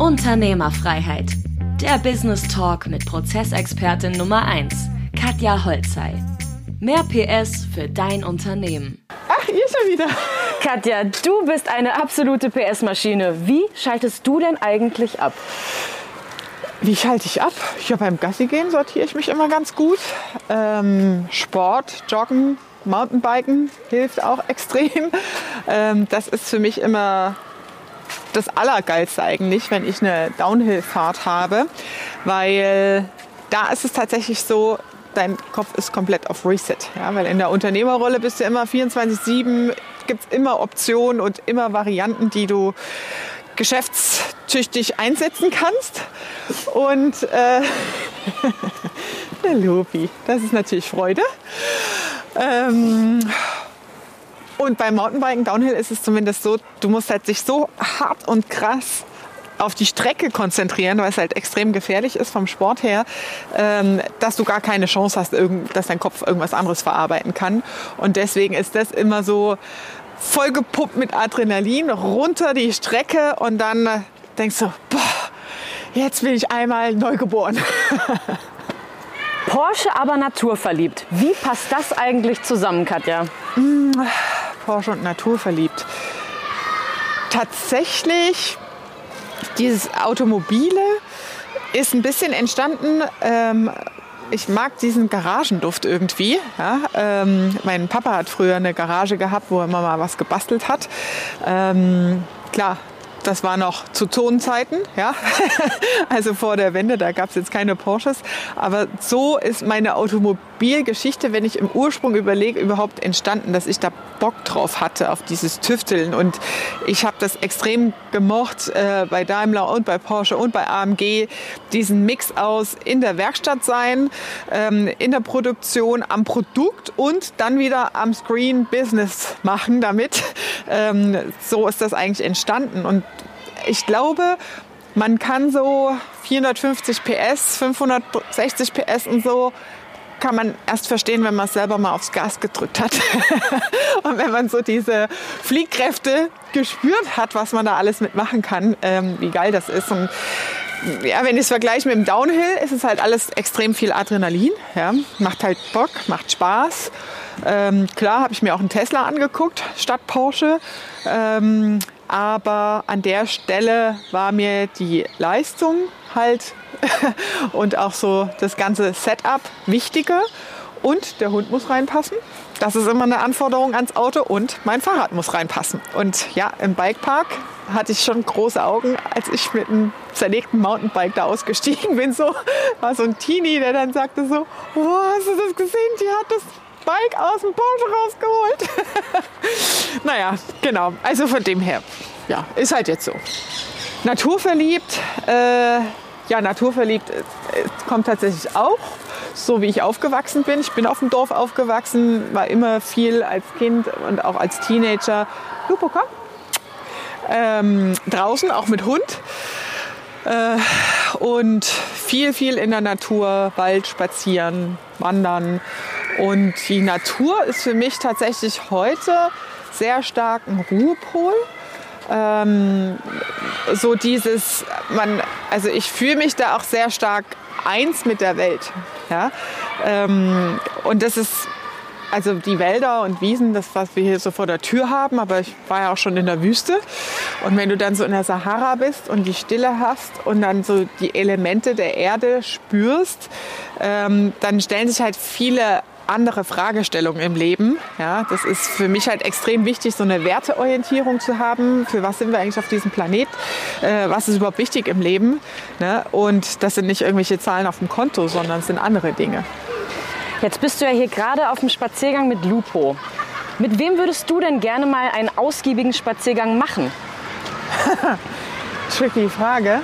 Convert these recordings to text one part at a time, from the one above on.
Unternehmerfreiheit. Der Business Talk mit Prozessexpertin Nummer 1, Katja Holzei. Mehr PS für dein Unternehmen. Ach, ihr schon wieder. Katja, du bist eine absolute PS-Maschine. Wie schaltest du denn eigentlich ab? Wie schalte ich ab? Ja, beim Gassi gehen sortiere ich mich immer ganz gut. Ähm, Sport, Joggen, Mountainbiken hilft auch extrem. Ähm, das ist für mich immer das Allergeilste eigentlich, wenn ich eine Downhill-Fahrt habe, weil da ist es tatsächlich so, dein Kopf ist komplett auf Reset. Ja? Weil in der Unternehmerrolle bist du immer 24-7, gibt es immer Optionen und immer Varianten, die du geschäftstüchtig einsetzen kannst. Und äh, der Lobi, das ist natürlich Freude. Ähm, und beim Mountainbiken Downhill ist es zumindest so, du musst halt sich so hart und krass auf die Strecke konzentrieren, weil es halt extrem gefährlich ist vom Sport her, ähm, dass du gar keine Chance hast, dass dein Kopf irgendwas anderes verarbeiten kann. Und deswegen ist das immer so vollgepumpt mit Adrenalin runter die Strecke und dann denkst du, boah, jetzt bin ich einmal neugeboren. Porsche aber naturverliebt. Wie passt das eigentlich zusammen, Katja? Porsche und naturverliebt. Tatsächlich, dieses Automobile ist ein bisschen entstanden. Ähm, ich mag diesen Garagenduft irgendwie. Ja, ähm, mein Papa hat früher eine Garage gehabt, wo er immer mal was gebastelt hat. Ähm, klar, das war noch zu Zonenzeiten, ja. also vor der Wende, da gab es jetzt keine Porsches. Aber so ist meine Automobilgeschichte, wenn ich im Ursprung überlege, überhaupt entstanden, dass ich da Bock drauf hatte, auf dieses Tüfteln. Und ich habe das extrem gemocht äh, bei Daimler und bei Porsche und bei AMG, diesen Mix aus in der Werkstatt sein, ähm, in der Produktion, am Produkt und dann wieder am Screen Business machen damit. Ähm, so ist das eigentlich entstanden. Und ich glaube, man kann so 450 PS, 560 PS und so kann man erst verstehen, wenn man selber mal aufs Gas gedrückt hat. und wenn man so diese Fliehkräfte gespürt hat, was man da alles mitmachen kann, ähm, wie geil das ist. Und ja, wenn ich es vergleiche mit dem Downhill, ist es halt alles extrem viel Adrenalin. Ja. Macht halt Bock, macht Spaß. Ähm, klar habe ich mir auch einen Tesla angeguckt statt Porsche. Ähm, aber an der Stelle war mir die Leistung halt und auch so das ganze Setup wichtiger. Und der Hund muss reinpassen. Das ist immer eine Anforderung ans Auto und mein Fahrrad muss reinpassen. Und ja, im Bikepark hatte ich schon große Augen, als ich mit einem zerlegten Mountainbike da ausgestiegen bin. So war so ein Teenie, der dann sagte so, oh, hast du das gesehen? Die hat das Bike aus dem Porsche rausgeholt. naja, genau. Also von dem her, ja, ist halt jetzt so. Naturverliebt, äh, ja, naturverliebt äh, kommt tatsächlich auch, so wie ich aufgewachsen bin. Ich bin auf dem Dorf aufgewachsen, war immer viel als Kind und auch als Teenager. Lupo, komm. Ähm, draußen, auch mit Hund. Äh, und viel, viel in der Natur, Wald spazieren, wandern. Und die Natur ist für mich tatsächlich heute sehr stark ein Ruhepol. Ähm, so dieses, man, also ich fühle mich da auch sehr stark eins mit der Welt. Ja? Ähm, und das ist also die Wälder und Wiesen, das, was wir hier so vor der Tür haben, aber ich war ja auch schon in der Wüste. Und wenn du dann so in der Sahara bist und die Stille hast und dann so die Elemente der Erde spürst, ähm, dann stellen sich halt viele andere Fragestellungen im Leben. Ja, das ist für mich halt extrem wichtig, so eine Werteorientierung zu haben. Für was sind wir eigentlich auf diesem Planet? Äh, was ist überhaupt wichtig im Leben? Ne? Und das sind nicht irgendwelche Zahlen auf dem Konto, sondern es sind andere Dinge. Jetzt bist du ja hier gerade auf dem Spaziergang mit Lupo. Mit wem würdest du denn gerne mal einen ausgiebigen Spaziergang machen? Tricky Frage.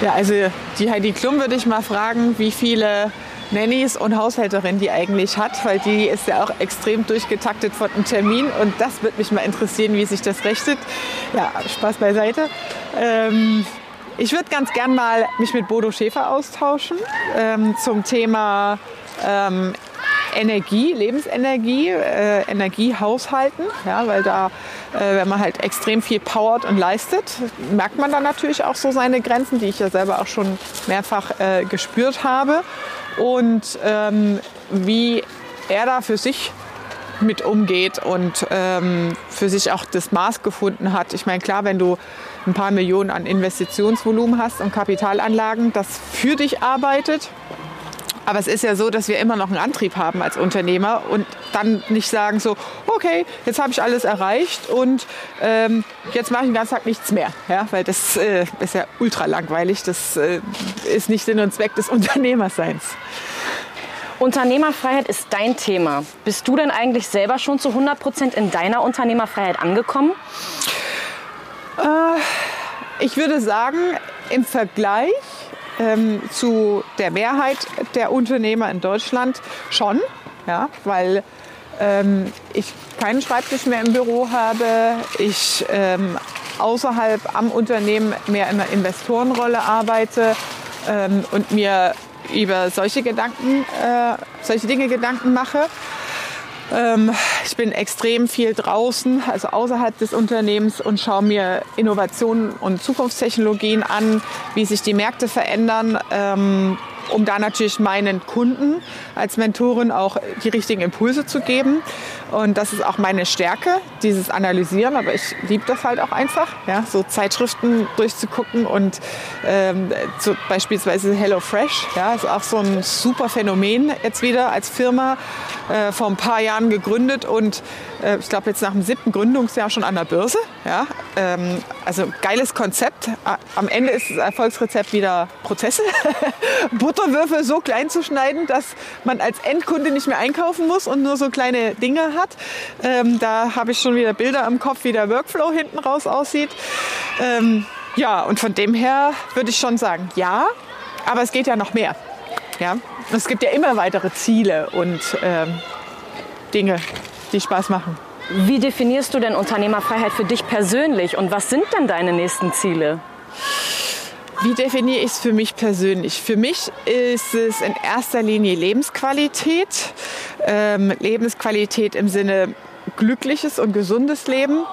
Ja, also die Heidi Klum würde ich mal fragen, wie viele Nannies und Haushälterin die eigentlich hat, weil die ist ja auch extrem durchgetaktet von einem Termin und das würde mich mal interessieren, wie sich das rechnet. Ja, Spaß beiseite. Ähm, ich würde ganz gern mal mich mit Bodo Schäfer austauschen ähm, zum Thema ähm, Energie, Lebensenergie, äh, Energiehaushalten, ja, weil da äh, wenn man halt extrem viel powert und leistet, merkt man dann natürlich auch so seine Grenzen, die ich ja selber auch schon mehrfach äh, gespürt habe. Und ähm, wie er da für sich mit umgeht und ähm, für sich auch das Maß gefunden hat. Ich meine, klar, wenn du ein paar Millionen an Investitionsvolumen hast und Kapitalanlagen, das für dich arbeitet. Aber es ist ja so, dass wir immer noch einen Antrieb haben als Unternehmer und dann nicht sagen so, okay, jetzt habe ich alles erreicht und ähm, jetzt mache ich den ganzen Tag nichts mehr. Ja, weil das äh, ist ja ultra langweilig. Das äh, ist nicht Sinn und Zweck des Unternehmerseins. Unternehmerfreiheit ist dein Thema. Bist du denn eigentlich selber schon zu 100 Prozent in deiner Unternehmerfreiheit angekommen? Äh, ich würde sagen, im Vergleich ähm, zu der Mehrheit der Unternehmer in Deutschland schon, ja, weil ähm, ich keinen Schreibtisch mehr im Büro habe, ich ähm, außerhalb am Unternehmen mehr in einer Investorenrolle arbeite ähm, und mir über solche Gedanken, äh, solche Dinge Gedanken mache. Ich bin extrem viel draußen, also außerhalb des Unternehmens und schaue mir Innovationen und Zukunftstechnologien an, wie sich die Märkte verändern. Ähm, um da natürlich meinen Kunden als Mentorin auch die richtigen Impulse zu geben. Und das ist auch meine Stärke, dieses Analysieren. Aber ich liebe das halt auch einfach, ja, so Zeitschriften durchzugucken und ähm, so beispielsweise HelloFresh, ja, ist auch so ein super Phänomen jetzt wieder als Firma äh, vor ein paar Jahren gegründet und äh, ich glaube jetzt nach dem siebten Gründungsjahr schon an der Börse. Ja, ähm, also geiles Konzept. Am Ende ist das Erfolgsrezept wieder Prozesse, Butterwürfel so klein zu schneiden, dass man als Endkunde nicht mehr einkaufen muss und nur so kleine Dinge hat. Ähm, da habe ich schon wieder Bilder im Kopf, wie der Workflow hinten raus aussieht. Ähm, ja, und von dem her würde ich schon sagen, ja, aber es geht ja noch mehr. Ja? Es gibt ja immer weitere Ziele und ähm, Dinge, die Spaß machen. Wie definierst du denn Unternehmerfreiheit für dich persönlich und was sind denn deine nächsten Ziele? Wie definiere ich es für mich persönlich? Für mich ist es in erster Linie Lebensqualität. Ähm, Lebensqualität im Sinne glückliches und gesundes Leben.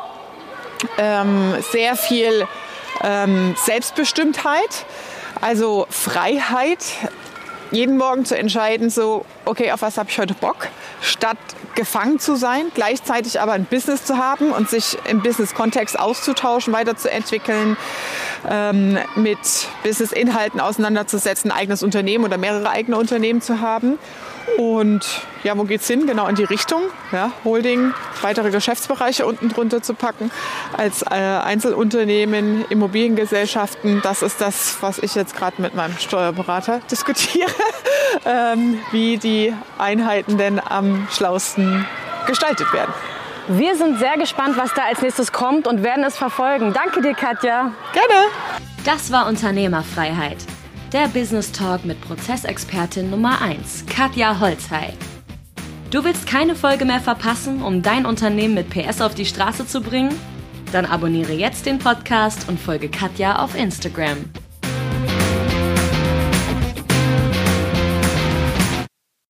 Ähm, sehr viel ähm, Selbstbestimmtheit, also Freiheit, jeden Morgen zu entscheiden, so, okay, auf was habe ich heute Bock, statt gefangen zu sein, gleichzeitig aber ein Business zu haben und sich im Business-Kontext auszutauschen, weiterzuentwickeln, ähm, mit Business-Inhalten auseinanderzusetzen, ein eigenes Unternehmen oder mehrere eigene Unternehmen zu haben und ja, wo geht's hin? Genau in die Richtung. Ja, Holding, weitere Geschäftsbereiche unten drunter zu packen. Als äh, Einzelunternehmen, Immobiliengesellschaften, das ist das, was ich jetzt gerade mit meinem Steuerberater diskutiere, ähm, wie die Einheiten denn am schlausten gestaltet werden. Wir sind sehr gespannt, was da als nächstes kommt und werden es verfolgen. Danke dir, Katja. Gerne. Das war Unternehmerfreiheit der Business Talk mit Prozessexpertin Nummer 1, Katja Holzhey. Du willst keine Folge mehr verpassen, um dein Unternehmen mit PS auf die Straße zu bringen? Dann abonniere jetzt den Podcast und folge Katja auf Instagram.